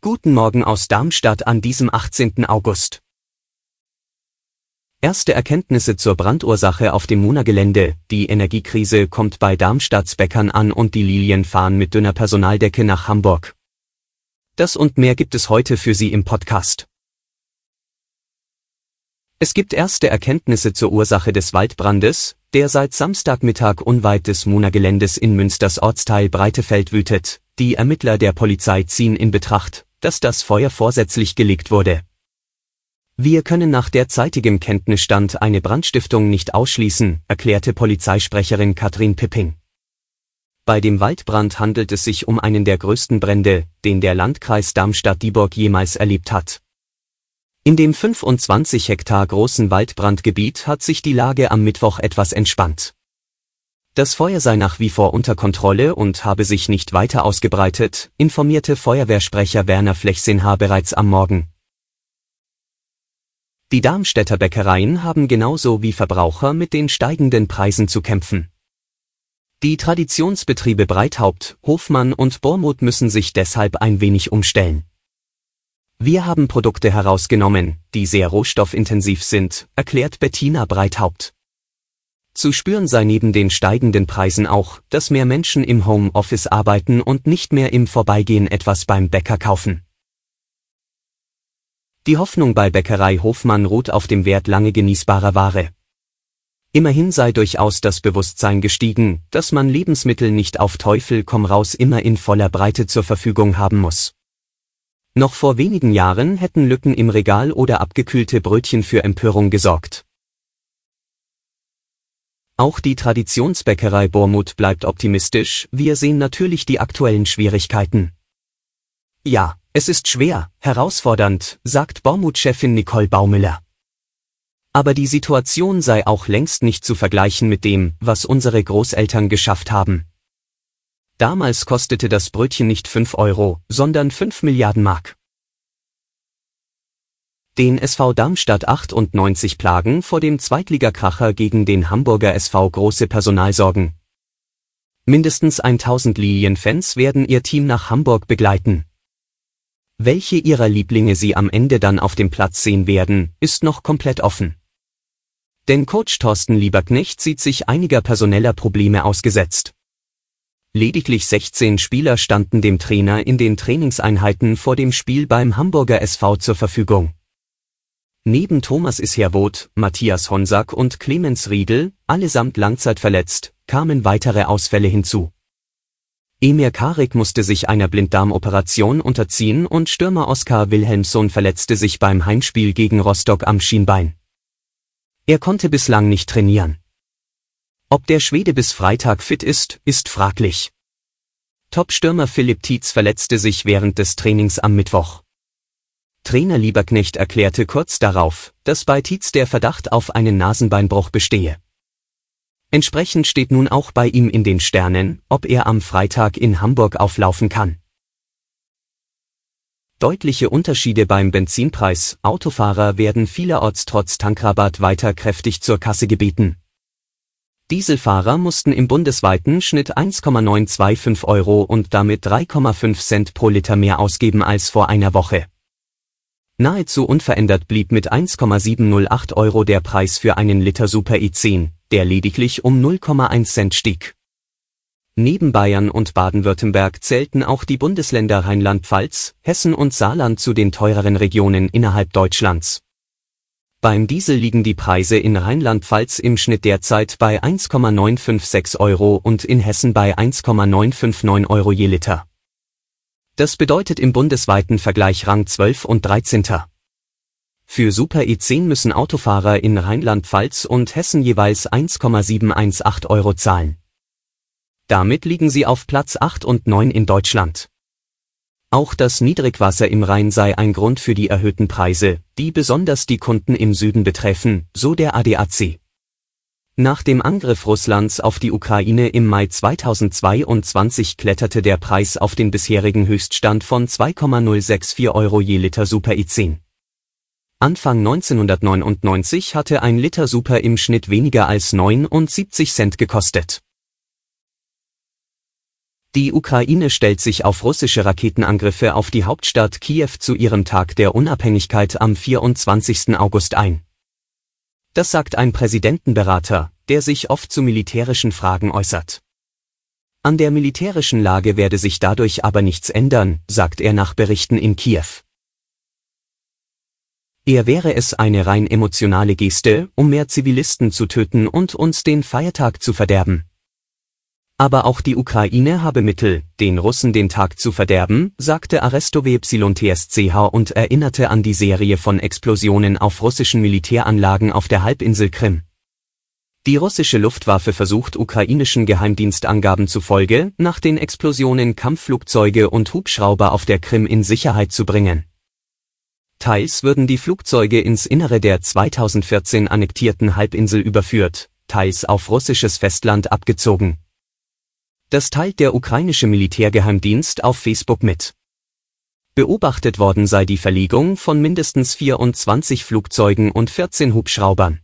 Guten Morgen aus Darmstadt an diesem 18. August. Erste Erkenntnisse zur Brandursache auf dem Muna-Gelände. Die Energiekrise kommt bei Darmstadts Bäckern an und die Lilien fahren mit dünner Personaldecke nach Hamburg. Das und mehr gibt es heute für Sie im Podcast. Es gibt erste Erkenntnisse zur Ursache des Waldbrandes, der seit Samstagmittag unweit des Muna-Geländes in Münsters Ortsteil Breitefeld wütet. Die Ermittler der Polizei ziehen in Betracht, dass das Feuer vorsätzlich gelegt wurde. Wir können nach derzeitigem Kenntnisstand eine Brandstiftung nicht ausschließen, erklärte Polizeisprecherin Katrin Pipping. Bei dem Waldbrand handelt es sich um einen der größten Brände, den der Landkreis Darmstadt-Dieburg jemals erlebt hat. In dem 25 Hektar großen Waldbrandgebiet hat sich die Lage am Mittwoch etwas entspannt. Das Feuer sei nach wie vor unter Kontrolle und habe sich nicht weiter ausgebreitet, informierte Feuerwehrsprecher Werner Flechsinha bereits am Morgen. Die Darmstädter Bäckereien haben genauso wie Verbraucher mit den steigenden Preisen zu kämpfen. Die Traditionsbetriebe Breithaupt, Hofmann und Bormuth müssen sich deshalb ein wenig umstellen. Wir haben Produkte herausgenommen, die sehr rohstoffintensiv sind, erklärt Bettina Breithaupt. Zu spüren sei neben den steigenden Preisen auch, dass mehr Menschen im Homeoffice arbeiten und nicht mehr im Vorbeigehen etwas beim Bäcker kaufen. Die Hoffnung bei Bäckerei Hofmann ruht auf dem Wert lange genießbarer Ware. Immerhin sei durchaus das Bewusstsein gestiegen, dass man Lebensmittel nicht auf Teufel komm raus immer in voller Breite zur Verfügung haben muss. Noch vor wenigen Jahren hätten Lücken im Regal oder abgekühlte Brötchen für Empörung gesorgt. Auch die Traditionsbäckerei Bormuth bleibt optimistisch, wir sehen natürlich die aktuellen Schwierigkeiten. Ja, es ist schwer, herausfordernd, sagt Bormuth-Chefin Nicole Baumüller. Aber die Situation sei auch längst nicht zu vergleichen mit dem, was unsere Großeltern geschafft haben. Damals kostete das Brötchen nicht 5 Euro, sondern 5 Milliarden Mark. Den SV Darmstadt 98 plagen vor dem Zweitligakracher gegen den Hamburger SV große Personalsorgen. Mindestens 1000 Lilienfans werden ihr Team nach Hamburg begleiten. Welche ihrer Lieblinge sie am Ende dann auf dem Platz sehen werden, ist noch komplett offen. Denn Coach Thorsten Lieberknecht sieht sich einiger personeller Probleme ausgesetzt. Lediglich 16 Spieler standen dem Trainer in den Trainingseinheiten vor dem Spiel beim Hamburger SV zur Verfügung. Neben Thomas Isherwoth, Matthias Honsack und Clemens Riedel, allesamt langzeitverletzt, kamen weitere Ausfälle hinzu. Emir Karik musste sich einer Blinddarmoperation unterziehen und Stürmer Oskar Wilhelmsson verletzte sich beim Heimspiel gegen Rostock am Schienbein. Er konnte bislang nicht trainieren. Ob der Schwede bis Freitag fit ist, ist fraglich. Top-Stürmer Philipp Tietz verletzte sich während des Trainings am Mittwoch. Trainer Lieberknecht erklärte kurz darauf, dass bei Tietz der Verdacht auf einen Nasenbeinbruch bestehe. Entsprechend steht nun auch bei ihm in den Sternen, ob er am Freitag in Hamburg auflaufen kann. Deutliche Unterschiede beim Benzinpreis. Autofahrer werden vielerorts trotz Tankrabatt weiter kräftig zur Kasse gebeten. Dieselfahrer mussten im bundesweiten Schnitt 1,925 Euro und damit 3,5 Cent pro Liter mehr ausgeben als vor einer Woche. Nahezu unverändert blieb mit 1,708 Euro der Preis für einen Liter Super E10, der lediglich um 0,1 Cent stieg. Neben Bayern und Baden-Württemberg zählten auch die Bundesländer Rheinland-Pfalz, Hessen und Saarland zu den teureren Regionen innerhalb Deutschlands. Beim Diesel liegen die Preise in Rheinland-Pfalz im Schnitt derzeit bei 1,956 Euro und in Hessen bei 1,959 Euro je Liter. Das bedeutet im bundesweiten Vergleich Rang 12 und 13. Für Super E10 müssen Autofahrer in Rheinland-Pfalz und Hessen jeweils 1,718 Euro zahlen. Damit liegen sie auf Platz 8 und 9 in Deutschland. Auch das Niedrigwasser im Rhein sei ein Grund für die erhöhten Preise, die besonders die Kunden im Süden betreffen, so der ADAC. Nach dem Angriff Russlands auf die Ukraine im Mai 2022 kletterte der Preis auf den bisherigen Höchststand von 2,064 Euro je Liter Super I10. Anfang 1999 hatte ein Liter Super im Schnitt weniger als 79 Cent gekostet. Die Ukraine stellt sich auf russische Raketenangriffe auf die Hauptstadt Kiew zu ihrem Tag der Unabhängigkeit am 24. August ein. Das sagt ein Präsidentenberater, der sich oft zu militärischen Fragen äußert. An der militärischen Lage werde sich dadurch aber nichts ändern, sagt er nach Berichten in Kiew. Er wäre es eine rein emotionale Geste, um mehr Zivilisten zu töten und uns den Feiertag zu verderben. Aber auch die Ukraine habe Mittel, den Russen den Tag zu verderben, sagte Arestove TSCH und erinnerte an die Serie von Explosionen auf russischen Militäranlagen auf der Halbinsel Krim. Die russische Luftwaffe versucht ukrainischen Geheimdienstangaben zufolge, nach den Explosionen Kampfflugzeuge und Hubschrauber auf der Krim in Sicherheit zu bringen. Teils würden die Flugzeuge ins Innere der 2014 annektierten Halbinsel überführt, teils auf russisches Festland abgezogen. Das teilt der ukrainische Militärgeheimdienst auf Facebook mit. Beobachtet worden sei die Verlegung von mindestens 24 Flugzeugen und 14 Hubschraubern.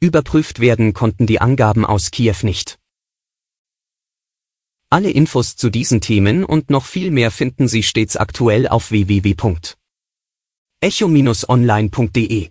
Überprüft werden konnten die Angaben aus Kiew nicht. Alle Infos zu diesen Themen und noch viel mehr finden Sie stets aktuell auf www.echo-online.de.